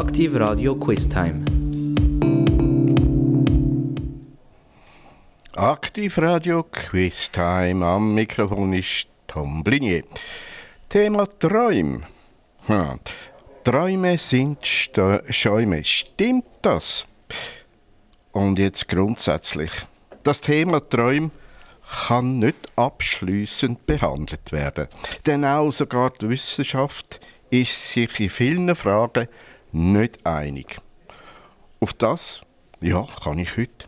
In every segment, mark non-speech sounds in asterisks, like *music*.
Aktiv Radio Quiz Time. Aktiv Radio Quiz Time. Am Mikrofon ist Tom Blinier. Thema Träume. Hm. Träume sind Sta Schäume. Stimmt das? Und jetzt grundsätzlich. Das Thema Träume kann nicht abschließend behandelt werden. Denn auch sogar die Wissenschaft ist sich in vielen Fragen nicht einig. Auf das ja, kann ich heute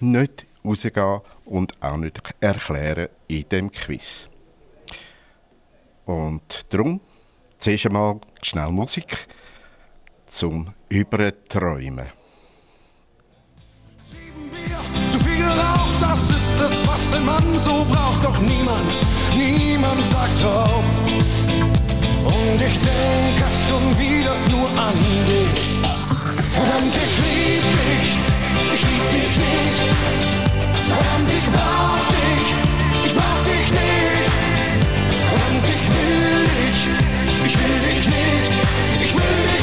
nicht rausgehen und auch nicht erklären in dem Quiz. Und darum zuerst einmal schnell Musik zum Überträumen. Sieben Bier, zu viel geraucht, das ist es, was ein Mann so braucht. Doch niemand, niemand sagt drauf. Und ich denke schon wieder nur an dich. Verdammt, ich lieb dich, ich lieb dich nicht. Verdammt, ich brauch dich, ich brauch dich nicht. Verdammt, ich will dich, ich will dich nicht. Ich will dich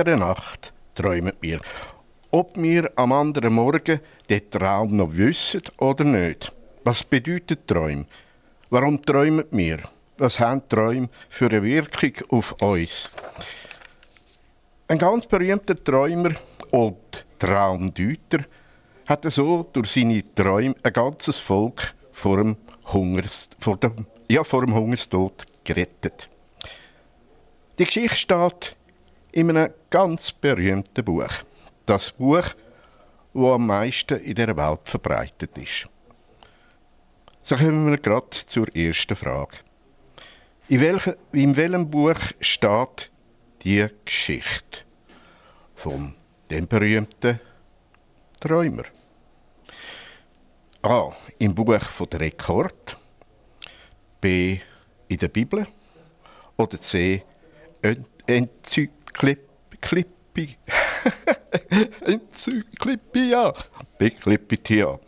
jeder Nacht träumen wir. Ob wir am anderen Morgen den Traum noch wissen oder nicht. Was bedeutet Träume? Warum träumen wir? Was haben Träume für eine Wirkung auf uns? Ein ganz berühmter Träumer und Traumdeuter hat so durch seine Träume ein ganzes Volk vor dem, Hungers, vor dem, ja, vor dem Hungerstod gerettet. Die Geschichte steht in einem ganz berühmten Buch. Das Buch, das am meisten in der Welt verbreitet ist. So kommen wir gerade zur ersten Frage. In, welche, in welchem Buch steht die Geschichte von dem berühmten Träumer? A. Im Buch von der Rekord. B. In der Bibel. Oder C. Enzyklipi. Enzyklippia. Beklippitia.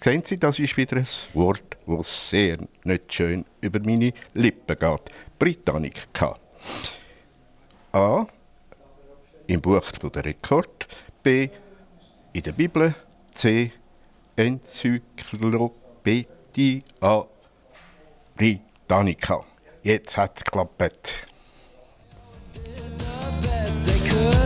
Sehen Sie, das ist wieder ein Wort, das sehr nicht schön über meine Lippen geht. Britannica. A. Im Buch der Rekord. B. In der Bibel. C. Enzyklopädia Britannica. Jetzt hat es geklappt. good.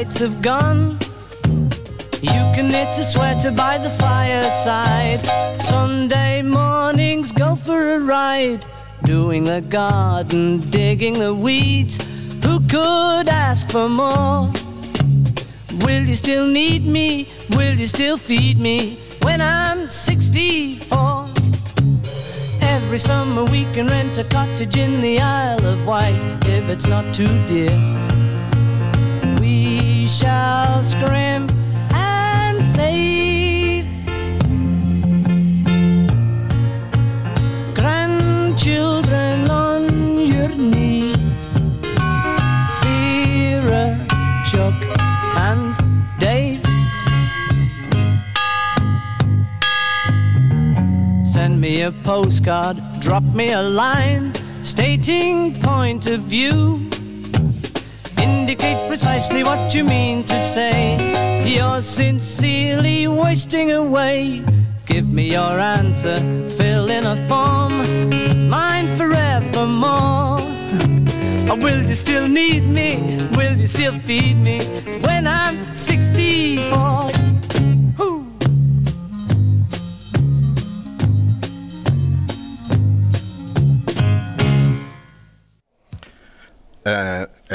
Lights have gone. You can knit a sweater by the fireside. Sunday mornings go for a ride. Doing the garden, digging the weeds. Who could ask for more? Will you still need me? Will you still feed me when I'm 64? Every summer we can rent a cottage in the Isle of Wight if it's not too dear. Shall scrimp and save. Grandchildren on your knee. Vera, Chuck, and Dave. Send me a postcard, drop me a line stating point of view. Indicate precisely what you mean to say. You're sincerely wasting away. Give me your answer, fill in a form, mine forevermore. Or *laughs* will you still need me? Will you still feed me when I'm 64? Woo.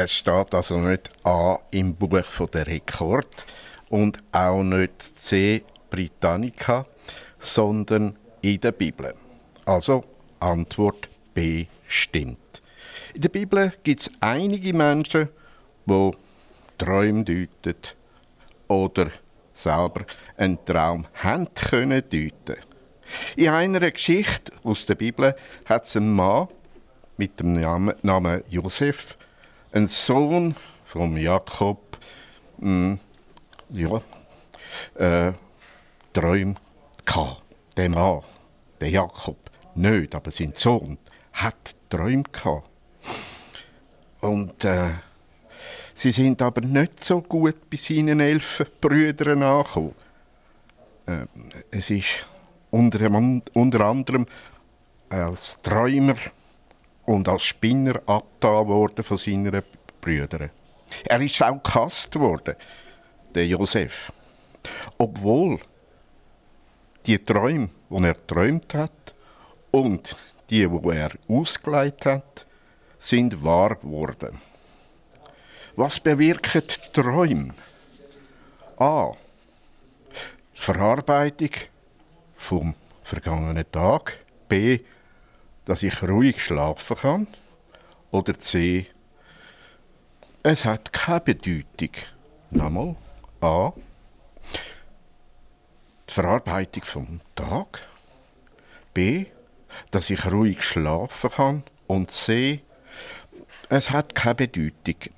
Es steht also nicht A im Buch von der Rekord und auch nicht C Britannica, sondern in der Bibel. Also Antwort B stimmt. In der Bibel gibt es einige Menschen, die Träume deuten oder selber einen Traum haben können deuten. In einer Geschichte aus der Bibel hat es einen Mann mit dem Namen Josef, ein Sohn von Jakob, mh, ja, äh, Träume gehabt. Der Mann, der Jakob, nicht, aber sein Sohn hat Träume gehabt. Und äh, sie sind aber nicht so gut bei seinen elf Brüdern angekommen. Äh, es ist unter, unter anderem als Träumer und als Spinner abgetan von seinen Brüdern. Er ist auch gehasst worden, der Josef. Obwohl die Träume, die er träumt hat und die, wo er ausgeleitet hat, sind wahr geworden. Was bewirken Träume? A. Die Verarbeitung vom vergangenen Tag. B. Dass ich ruhig schlafen kann. Oder C. Es hat keine Bedeutung. Nochmal. A. Die Verarbeitung vom Tag. B. Dass ich ruhig schlafen kann. Und C. Es hat keine Bedeutung.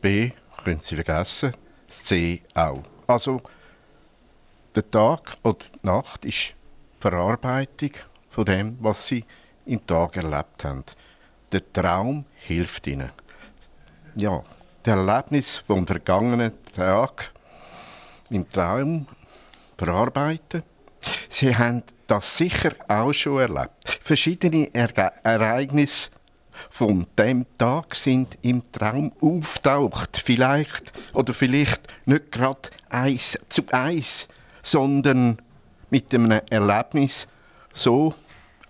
B können Sie vergessen, das C auch. Also der Tag oder die Nacht ist die Verarbeitung von dem, was Sie im Tag erlebt haben. Der Traum hilft Ihnen. Ja, das Erlebnis vom vergangenen Tag im Traum verarbeiten. Sie haben das sicher auch schon erlebt. Verschiedene Erge Ereignisse von dem Tag sind im Traum auftaucht. Vielleicht oder vielleicht nicht gerade eins zu eins, sondern mit einem Erlebnis so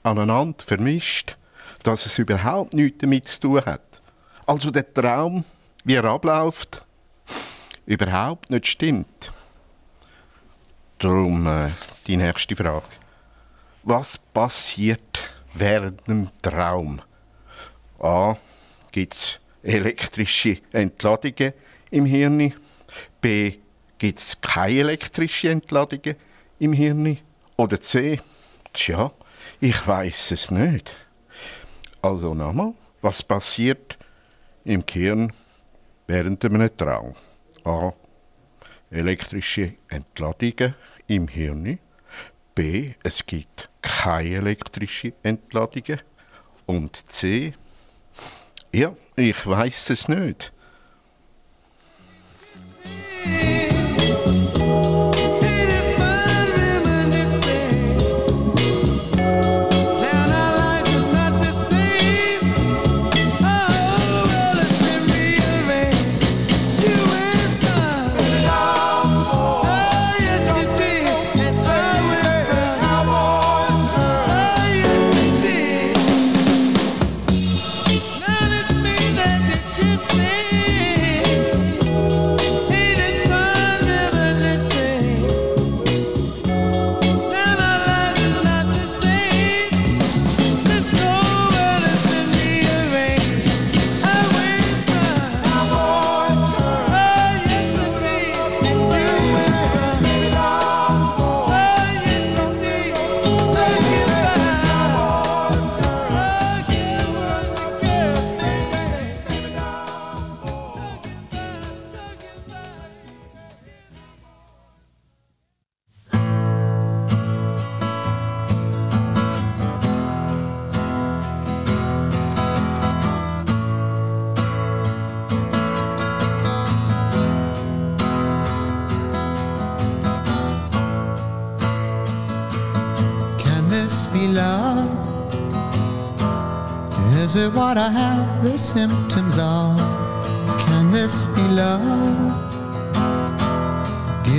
aneinander vermischt, dass es überhaupt nichts damit zu tun hat. Also der Traum, wie er abläuft, überhaupt nicht stimmt. Darum äh, die nächste Frage. Was passiert während dem Traum? A. Gibt es elektrische Entladungen im Hirn? B. Gibt es keine elektrische Entladungen im Hirn? Oder C. Tja, ich weiß es nicht. Also nochmal, was passiert im Gehirn während einem Traum? A. Elektrische Entladungen im Hirn. B. Es gibt keine elektrische Entladungen. Und C. Ja, ich weiß es nicht.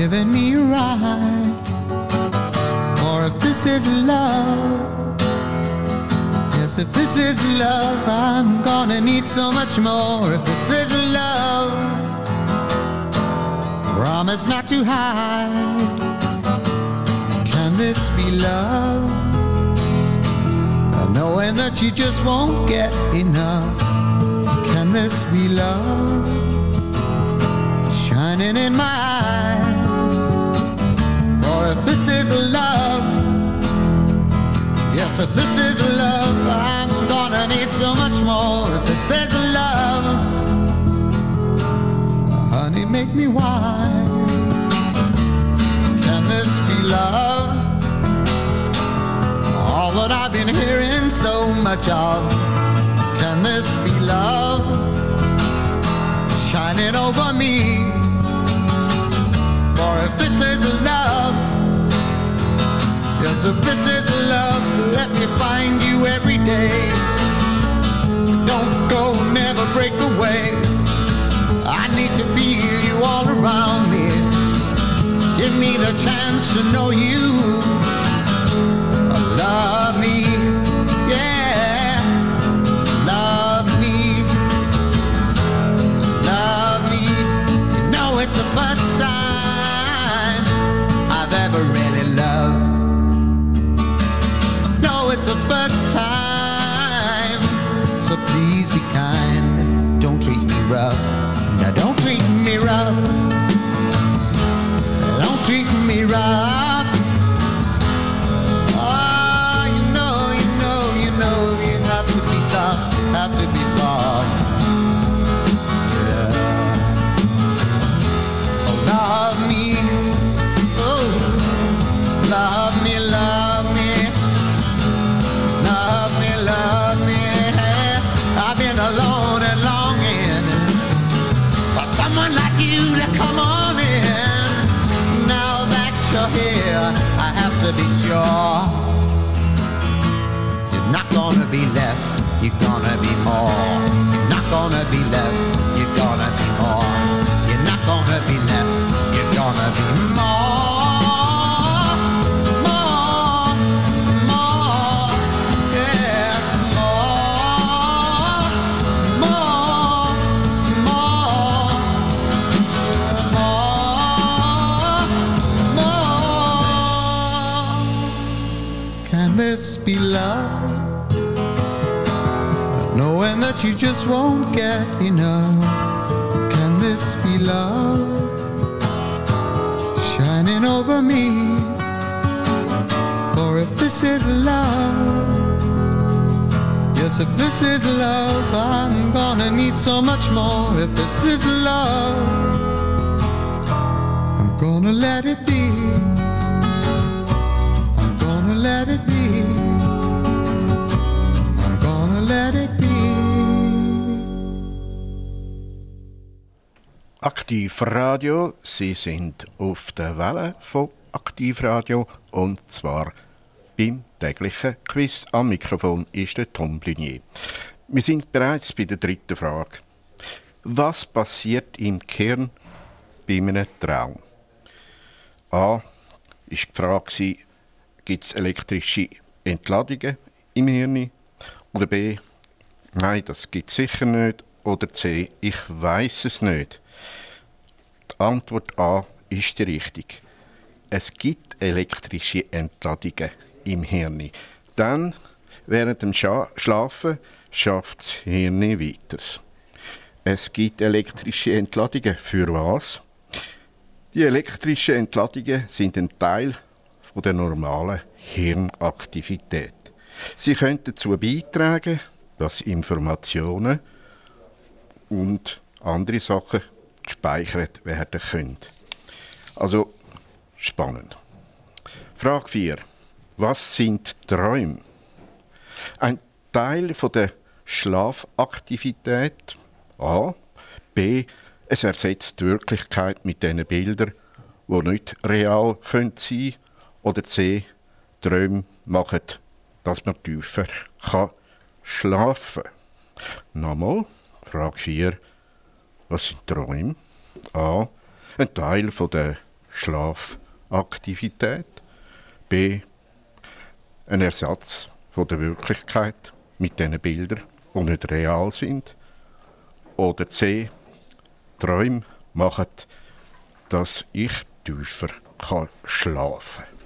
Giving me a ride. Or if this is love, yes, if this is love, I'm gonna need so much more. If this is love, promise not to hide. Can this be love? Knowing that you just won't get enough. Can this be love? Shining in my eyes. If this is love, yes, if this is love, I'm gonna need so much more. If this is love, honey, make me wise. Can this be love? All that I've been hearing so much of. Can this be love? Shining over me. For if this is if this is love, let me find you every day. Don't go, never break away. I need to feel you all around me. Give me the chance to know you. Love Don't treat me right. Less, you're gonna be more. You're not gonna be less, you're gonna be more. You're not gonna be less, you're gonna be more. More, more, yeah, more, more, more, more, more. Can this be love? That you just won't get enough. Can this be love? Shining over me. For if this is love, yes, if this is love, I'm gonna need so much more. If this is love, I'm gonna let it be. I'm gonna let it be. I'm gonna let it be. Aktivradio, Sie sind auf der Welle von Aktivradio und zwar beim täglichen Quiz. Am Mikrofon ist der Tom Blunier. Wir sind bereits bei der dritten Frage. Was passiert im Kern bei einem Traum? A. Ist die Frage, gibt es elektrische Entladungen im Hirn? Oder B. Nein, das gibt es sicher nicht. Oder C. Ich weiß es nicht. Antwort A ist die richtig. Es gibt elektrische Entladungen im Hirn. Dann, während dem Scha Schlafen, schafft das Hirn weiter. Es gibt elektrische Entladungen. Für was? Die elektrischen Entladungen sind ein Teil von der normalen Hirnaktivität. Sie können dazu beitragen, dass Informationen und andere Sachen gespeichert werden können. Also spannend. Frage 4. Was sind Träume? Ein Teil von der Schlafaktivität. A. B. Es ersetzt die Wirklichkeit mit diesen Bildern, die nicht real können sein Oder C. Träume machen, dass man tiefer kann schlafen kann. Nochmal, Frage 4. Was sind Träume? A. Ein Teil von der Schlafaktivität. B. Ein Ersatz von der Wirklichkeit mit diesen Bildern, die nicht real sind. Oder C. Träume machen, dass ich tiefer kann schlafen kann.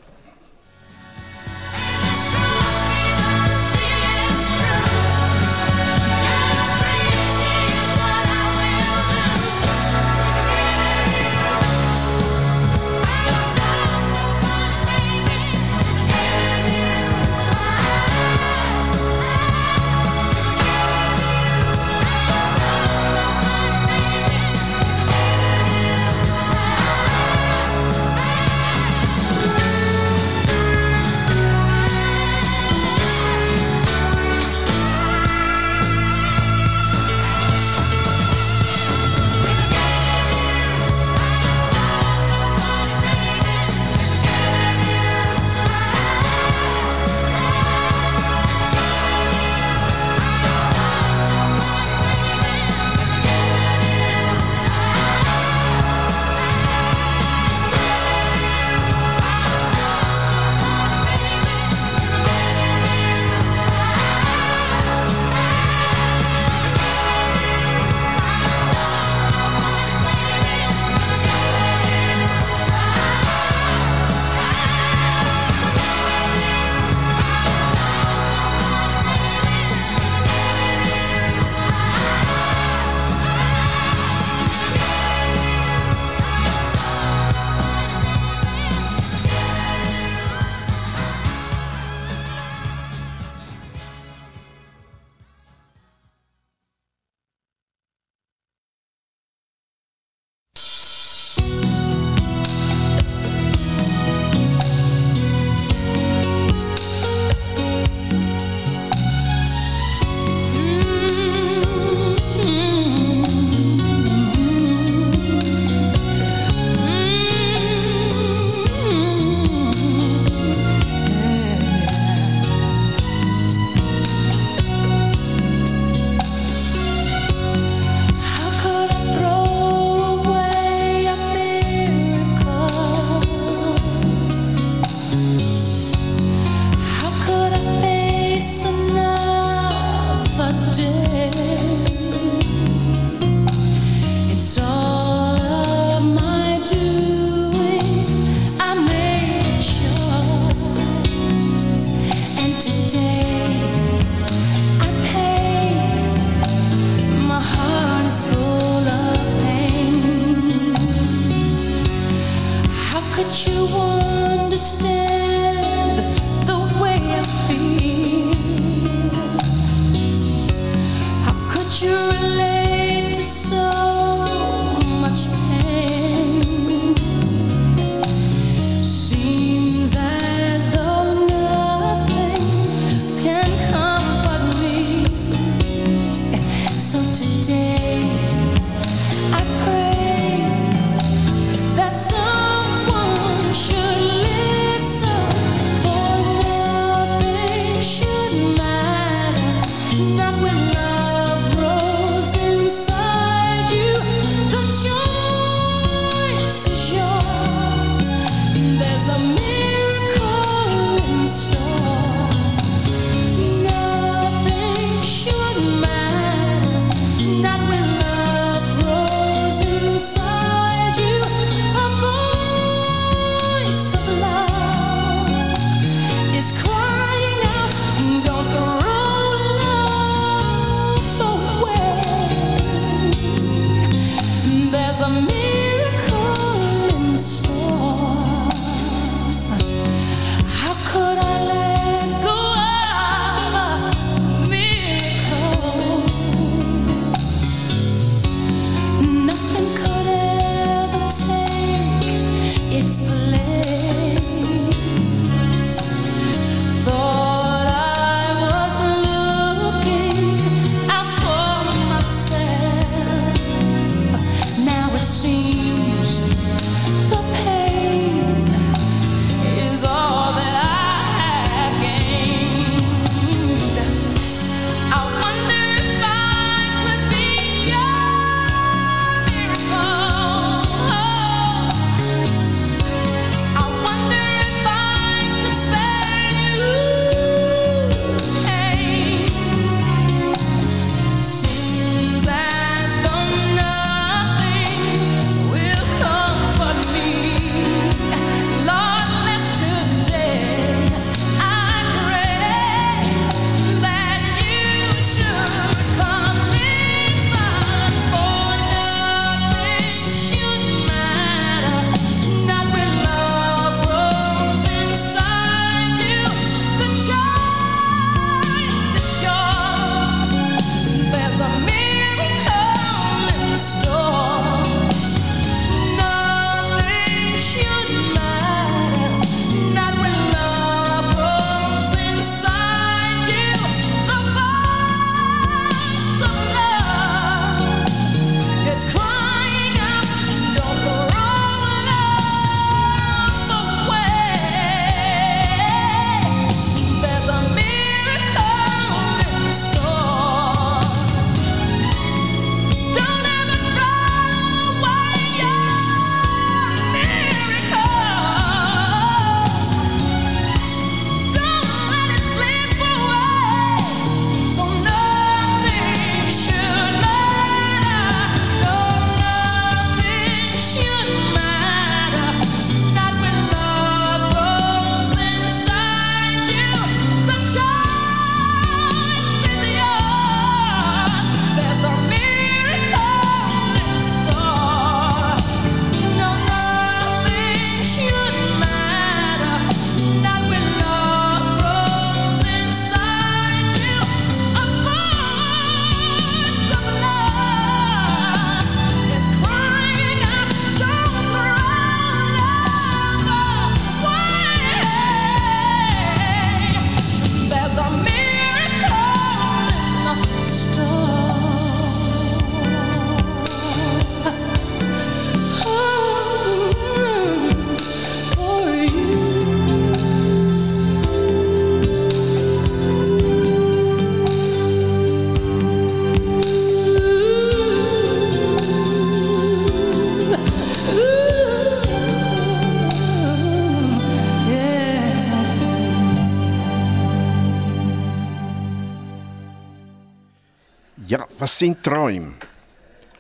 Sind Träume?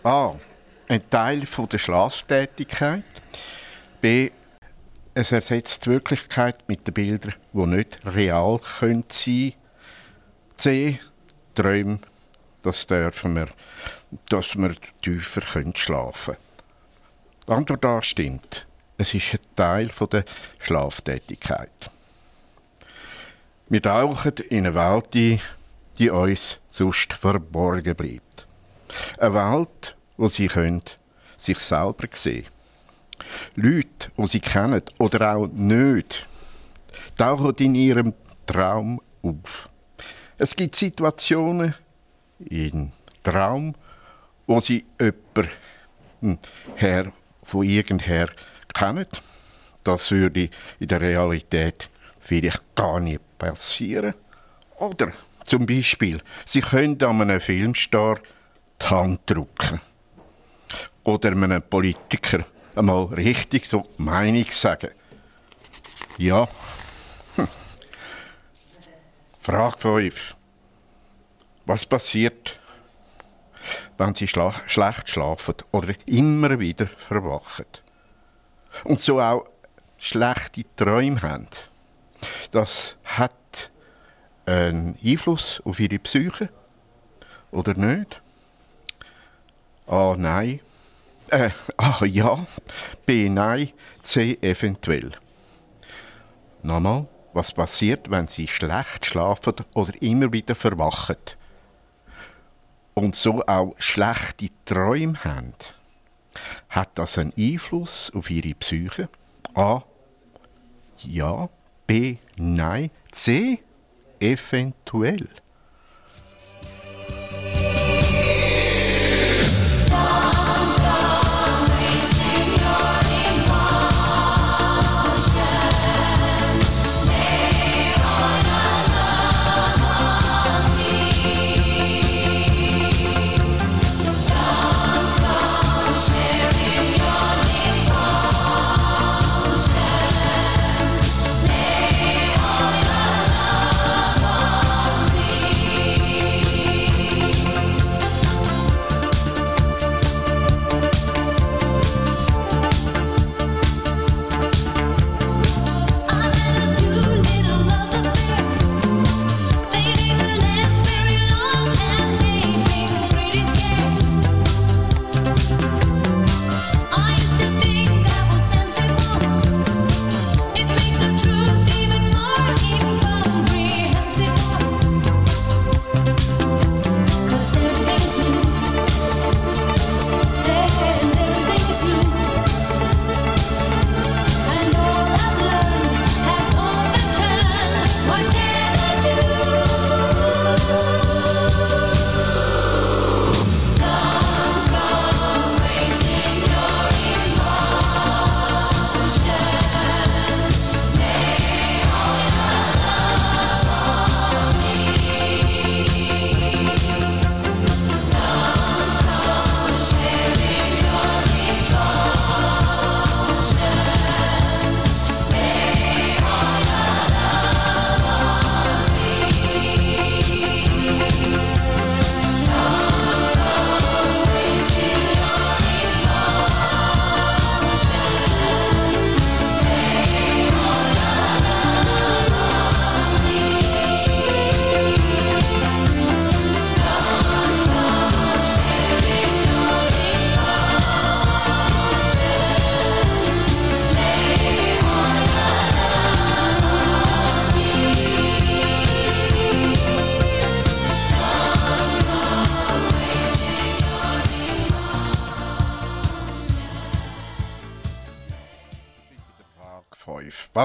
A. Ein Teil von der Schlaftätigkeit. B. Es ersetzt die Wirklichkeit mit den Bildern, die nicht real sein können C. Träume, das dürfen wir, dass wir tiefer schlafen können. Die Antwort A stimmt. Es ist ein Teil von der Schlaftätigkeit. Wir tauchen in eine Welt ein, die uns sonst verborgen bleibt. Eine Welt, wo sie können, sich selber sehen Leute, die sie kennen oder auch nicht, tauchen in ihrem Traum auf. Es gibt Situationen im Traum, wo sie jemanden her, von irgendher kennen. Das würde in der Realität vielleicht gar nicht passieren. Oder zum Beispiel, sie können an einem Filmstar die Hand drücken. Oder einem Politiker einmal richtig so die Meinung sagen. Ja. Hm. Frage 5. Was passiert, wenn sie schla schlecht schlafen oder immer wieder verwachen? Und so auch schlechte Träume haben. Das einen Einfluss auf ihre Psyche oder nicht? A. Nein. Äh, A. *laughs* Ja. B. Nein. C. Eventuell. Nochmal, was passiert, wenn sie schlecht schlafen oder immer wieder verwachen? Und so auch schlechte Träume haben? Hat das einen Einfluss auf ihre Psyche? A. Ja. B. Nein. C. Eventuell.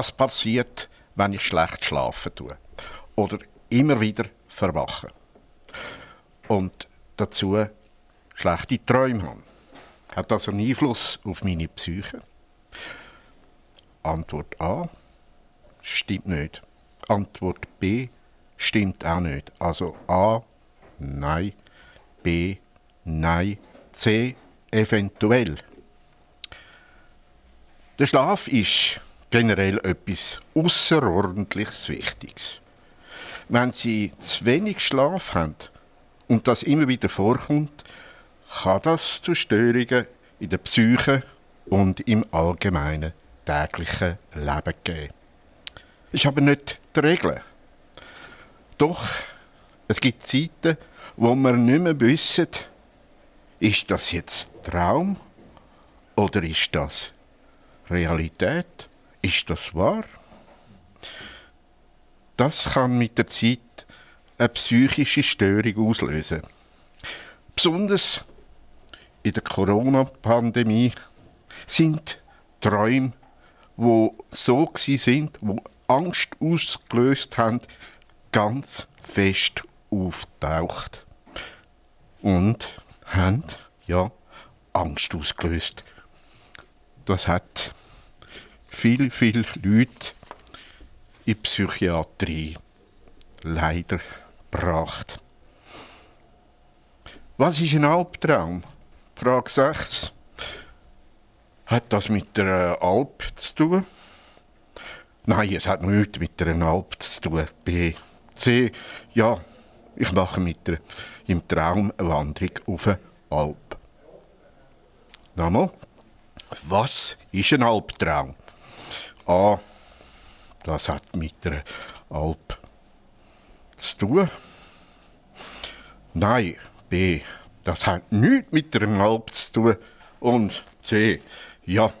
Was passiert, wenn ich schlecht schlafen tue? Oder immer wieder verwache? Und dazu schlechte Träume habe? Hat das einen Einfluss auf meine Psyche? Antwort A. Stimmt nicht. Antwort B. Stimmt auch nicht. Also A. Nein. B. Nein. C. Eventuell. Der Schlaf ist generell etwas außerordentliches Wichtiges. Wenn Sie zu wenig Schlaf haben und das immer wieder vorkommt, kann das zu Störungen in der Psyche und im allgemeinen täglichen Leben geben. Ist aber nicht die Regel. Doch es gibt Zeiten, wo wir nicht mehr wissen, ist das jetzt Traum oder ist das Realität? Ist das wahr? Das kann mit der Zeit eine psychische Störung auslösen. Besonders in der Corona-Pandemie sind Träume, wo so gsi sind, wo Angst ausgelöst haben, ganz fest auftaucht und haben ja Angst ausgelöst. Das hat viel, viel Leute in die Psychiatrie leider gebracht. Was ist ein Albtraum? Frage 6. Hat das mit der Alp zu tun? Nein, es hat nichts mit der Alp zu tun. B. C. Ja, ich mache mit der, im Traum eine Wanderung auf eine Alp. Nochmal. Was ist ein Albtraum? A. Das hat mit der Alp zu tun. Nein, B. Das hat nichts mit der Alp zu tun. Und C. Ja,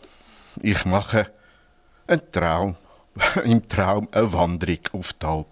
ich mache einen Traum, *laughs* im Traum eine Wanderung auf die Alp.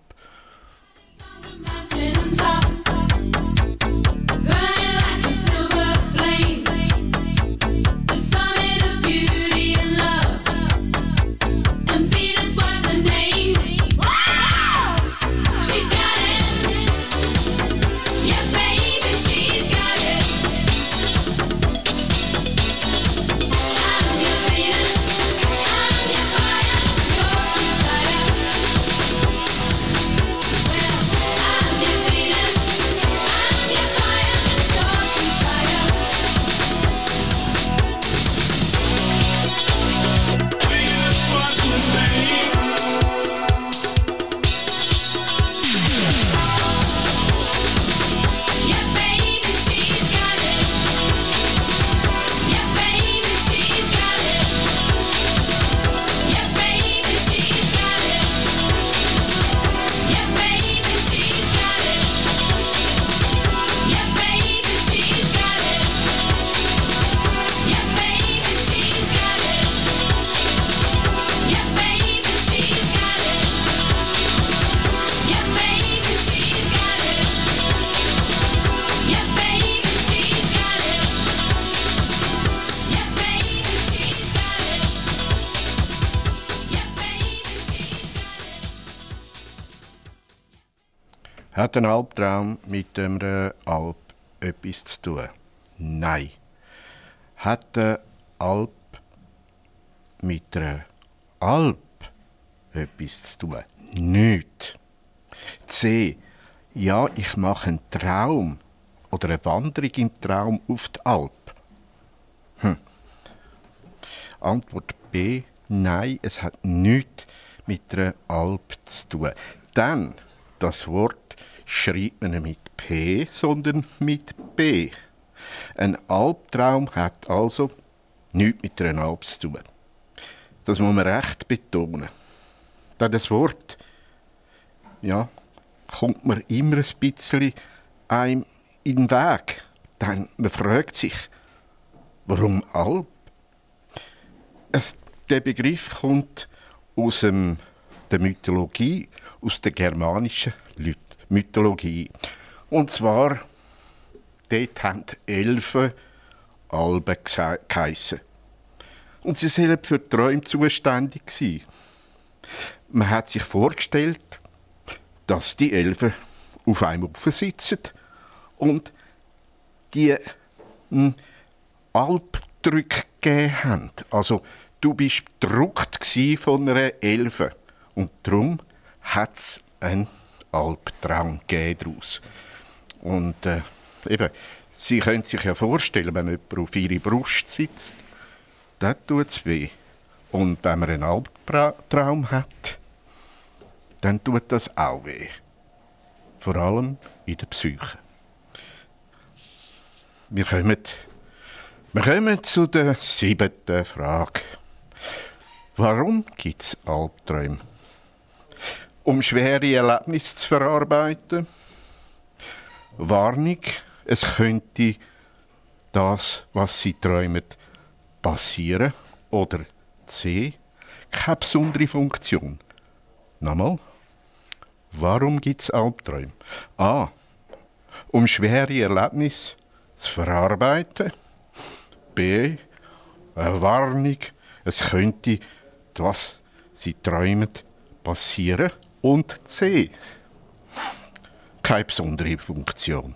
Ein Albtraum mit einer Alp etwas zu tun? Nein. Hat eine Alp mit einer Alp etwas zu tun? Nicht. C. Ja, ich mache einen Traum oder eine Wanderung im Traum auf die Alp. Hm. Antwort B. Nein, es hat nichts mit einer Alp zu tun. Denn das Wort schreibt man nicht mit P, sondern mit B. Ein Albtraum hat also nichts mit einer Alp zu tun. Das muss man recht betonen. Denn das Wort, ja, kommt man immer ein bisschen einem in den Weg. Denn man fragt sich, warum Alp? Der Begriff kommt aus dem, der Mythologie, aus der germanischen Lü- Mythologie. Und zwar, dort haben die Elfen Alben geheissen. Und sie sollen für die Träume zuständig sein. Man hat sich vorgestellt, dass die Elfen auf einem Ufer sitzen und die hm, Albdrücke gegeben haben. Also du bist bedruckt gsi von einer Elfe und darum hat es einen Albtraum daraus. Und äh, eben, Sie können sich ja vorstellen, wenn jemand auf ihre Brust sitzt, dann tut es weh. Und wenn man einen Albtraum hat, dann tut das auch weh. Vor allem in der Psyche. Wir kommen, wir kommen zu der siebten Frage. Warum gibt es Albträume? um schwere Erlebnisse zu verarbeiten. Warnung, es könnte das, was sie träumen, passieren. Oder C, keine besondere Funktion. Nochmal. Warum gibt es Albträume? A. Um schwere Erlebnisse zu verarbeiten. B. Eine Warnung, es könnte, das, was sie träumen, passieren und C. Keine besondere Funktion.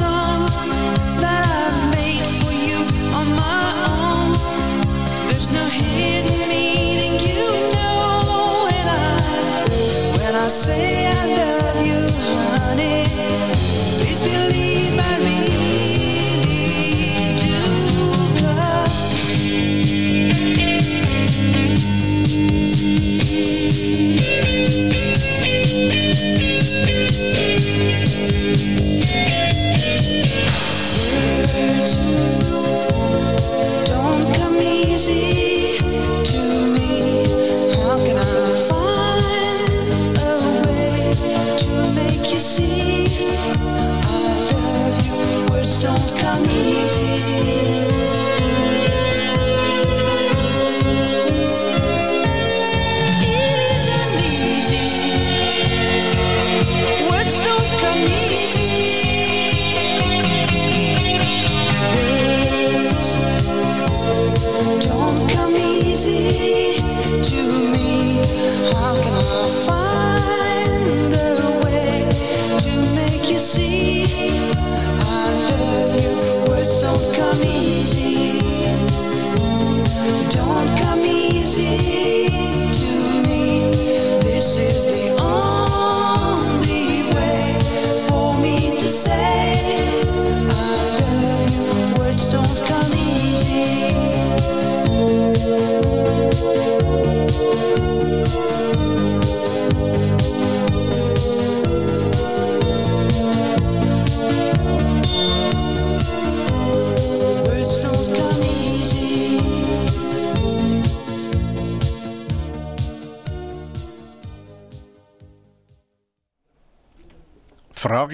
song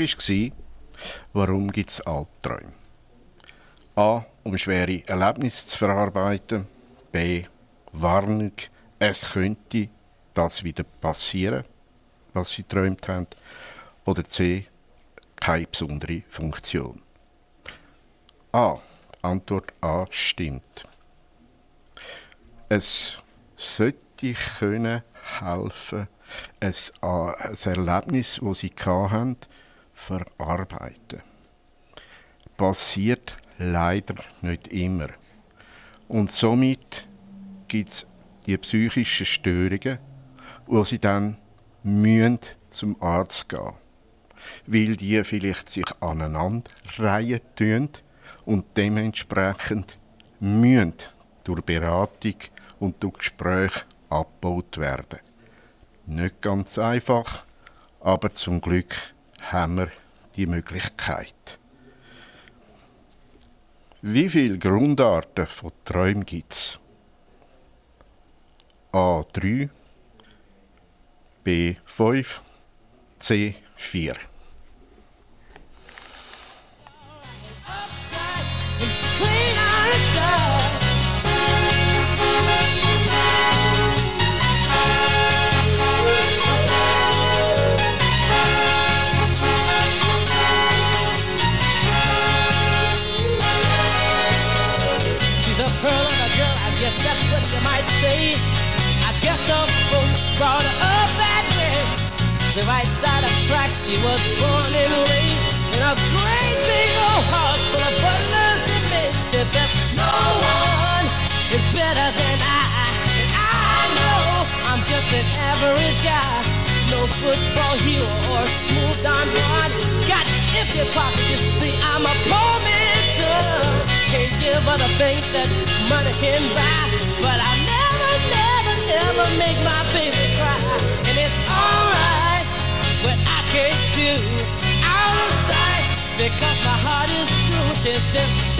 war, warum gibt es Albträume? A. Um schwere Erlebnisse zu verarbeiten. B. Warnung, es könnte das wieder passieren, was sie geträumt haben. Oder C. Keine besondere Funktion. A. Antwort A stimmt. Es sollte können helfen, ein, äh, ein Erlebnis, das sie hatten, verarbeiten. Passiert leider nicht immer. Und somit gibt es die psychischen Störungen, wo sie dann müssen zum Arzt gehen weil die vielleicht sich aneinanderreihen tun und dementsprechend müssen durch Beratung und durch Gespräche abgebaut werden. Nicht ganz einfach, aber zum Glück haben wir die Möglichkeit. Wie viele Grundarten von Träumen gibt es? A3, B5, C4. Her the things that money can buy. But I never, never, never make my baby cry. And it's alright what I can't do out of sight because my heart is true. She says,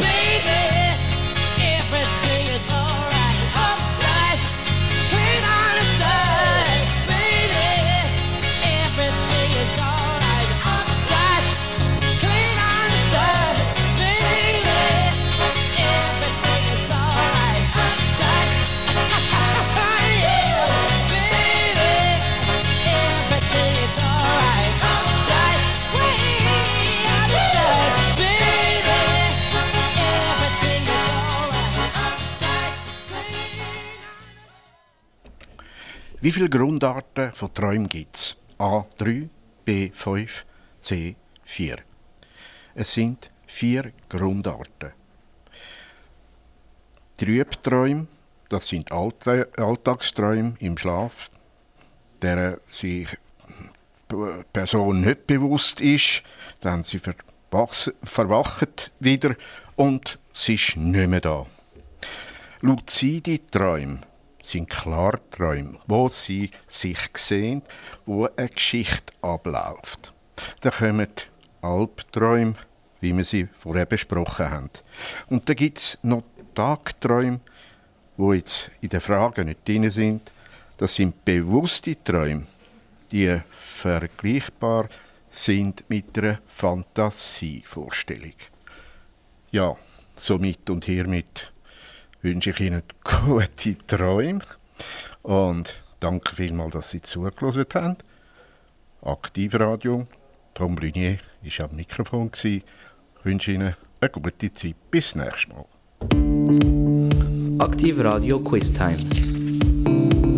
Wie viele Grundarten von Träumen gibt es? A3, B5, C4. Es sind vier Grundarten. Trübträume, das sind Allta- Alltagsträume im Schlaf, der sich die Person nicht bewusst ist, dann sie verwacht wieder und sie ist nicht mehr da. Luzide Träume sind Klarträume, wo sie sich sehen, wo eine Geschichte abläuft. Da kommen Albträume, wie wir sie vorher besprochen haben. Und da gibt es noch Tagträume, wo jetzt in der Frage nicht drin sind. Das sind bewusste Träume, die vergleichbar sind mit einer Fantasievorstellung. Ja, somit und hiermit wünsche ich Ihnen *laughs* gute Träume und danke vielmals, dass Sie zugelassen haben. Aktivradio, Tom Brunier war am Mikrofon. Ich wünsche Ihnen eine gute Zeit. Bis nächstes Mal. Aktiv Radio Quiz Time.